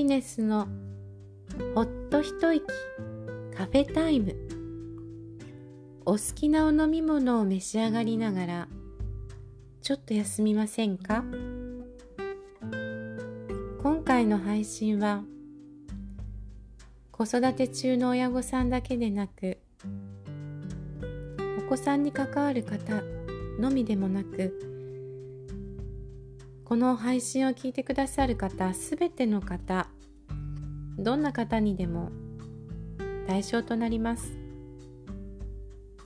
ピネスのほっと一息カフェタイム。お好きなお飲み物を召し上がりながらちょっと休みませんか？今回の配信は子育て中の親御さんだけでなくお子さんに関わる方のみでもなくこの配信を聞いてくださる方すべての方どんな方にでも対象となります。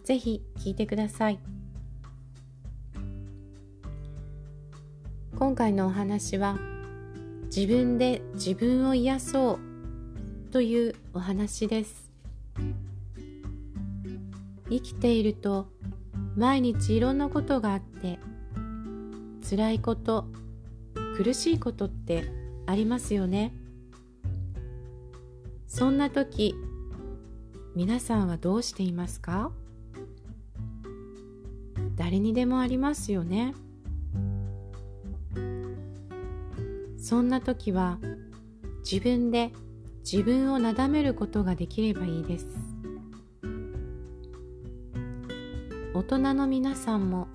ぜひ聞いてください。今回のお話は自分で自分を癒そうというお話です。生きていると毎日いろんなことがあって辛いこと苦しいことってありますよね。そんな時皆さんはどうしていますか？誰にでもありますよね。そんな時は自分で自分をなだめることができればいいです。大人の皆さんも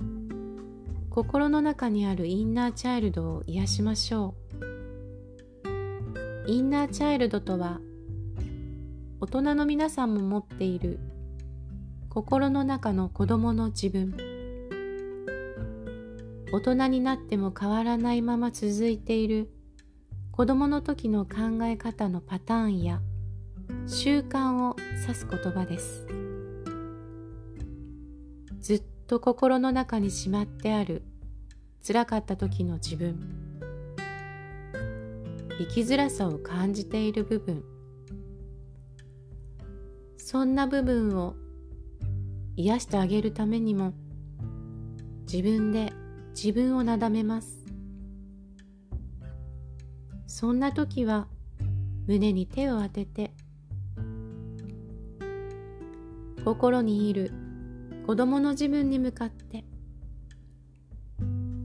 心の中にあるインナーチャイルドを癒しましょう。インナーチャイルドとは大人の皆さんも持っている心の中の子供の自分。大人になっても変わらないまま続いている子供の時の考え方のパターンや習慣を指す言葉です。ずっと心の中にしまってある。辛かった時の自分。生きづらさを感じている部分。そんな部分を癒してあげるためにも自分で自分をなだめます。そんな時は胸に手を当てて心にいる子供の自分に向かって。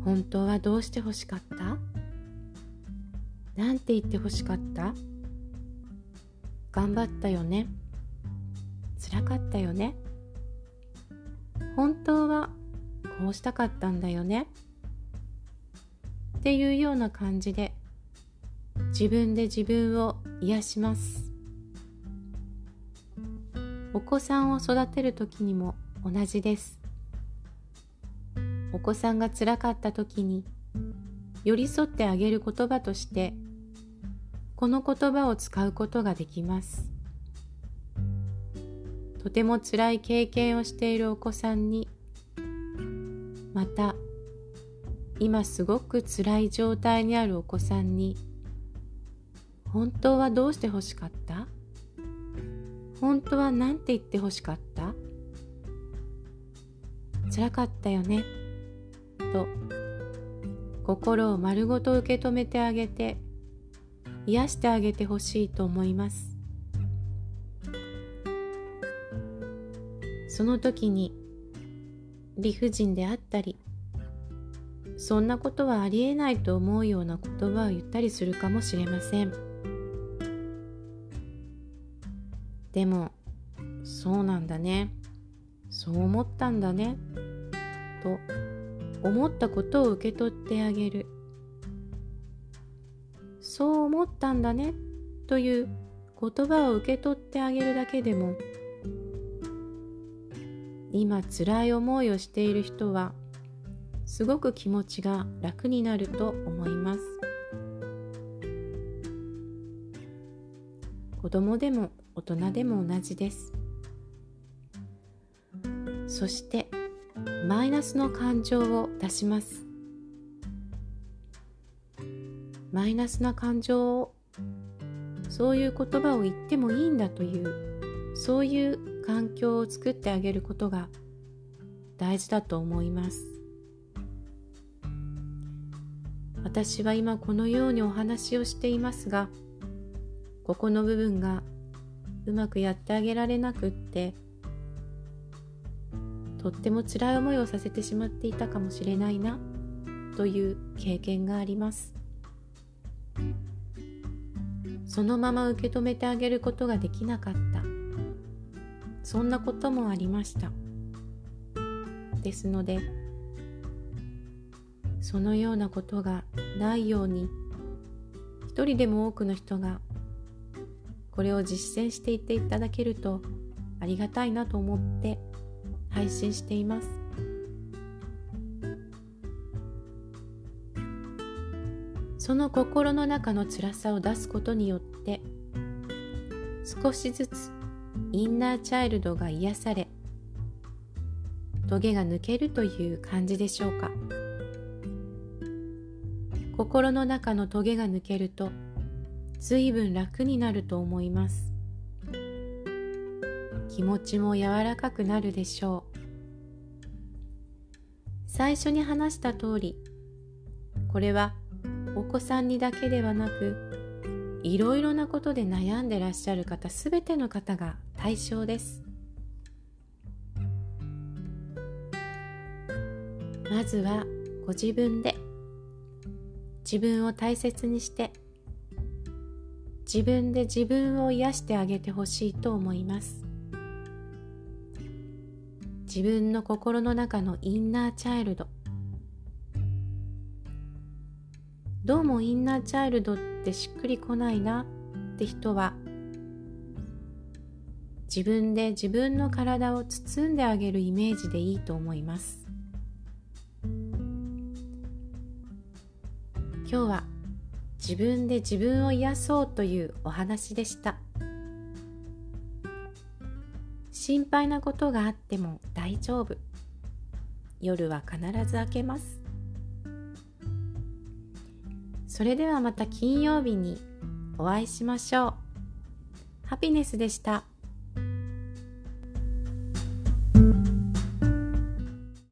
本当はどうして欲しかった？なんて言って欲しかった？頑張ったよね？辛かったよね？本当はこうしたかったんだよね？っていうような感じで自分で自分を癒します。お子さんを育てる時にも同じです。お子さんがつらかった時に寄り添ってあげる言葉としてこの言葉を使うことができます。とても辛い経験をしているお子さんにまた今すごく辛い状態にあるお子さんに本当はどうして欲しかった？本当は何て言って欲しかった？辛かったよね。と心を丸ごと受け止めてあげて癒してあげてほしいと思います。その時に理不尽であったりそんなことはありえないと思うような言葉を言ったりするかもしれません。でもそうなんだね。そう思ったんだね。と思ったことを受け取ってあげる。そう思ったんだねという言葉を受け取ってあげるだけでも今辛い思いをしている人はすごく気持ちが楽になると思います。子供でも大人でも同じです。そしてマイナスの感情を出します。マイナスな感情をそういう言葉を言ってもいいんだというそういう環境を作ってあげることが大事だと思います。私は今このようにお話をしていますがここの部分がうまくやってあげられなくってとっても辛い思いをさせてしまっていたかもしれないなという経験があります。そのまま受け止めてあげることができなかった。そんなこともありました。ですのでそのようなことがないように一人でも多くの人がこれを実践していっていただけるとありがたいなと思って配信しています。その心の中の辛さを出すことによって少しずつインナーチャイルドが癒されトゲが抜けるという感じでしょうか。心の中のトゲが抜けると随分楽になると思います。気持ちも柔らかくなるでしょう。最初に話した通りこれはお子さんにだけではなくいろいろなことで悩んでらっしゃる方すべての方が対象です。まずはご自分で自分を大切にして自分で自分を癒してあげてほしいと思います。自分の心の中のインナーチャイルド。どうもインナーチャイルドってしっくりこないなって人は自分で自分の体を包んであげるイメージでいいと思います。今日は自分で自分を癒そうというお話でした。心配なことがあっても大丈夫夜は必ず明けますそれではまた金曜日にお会いしましょう。ハピネスでした。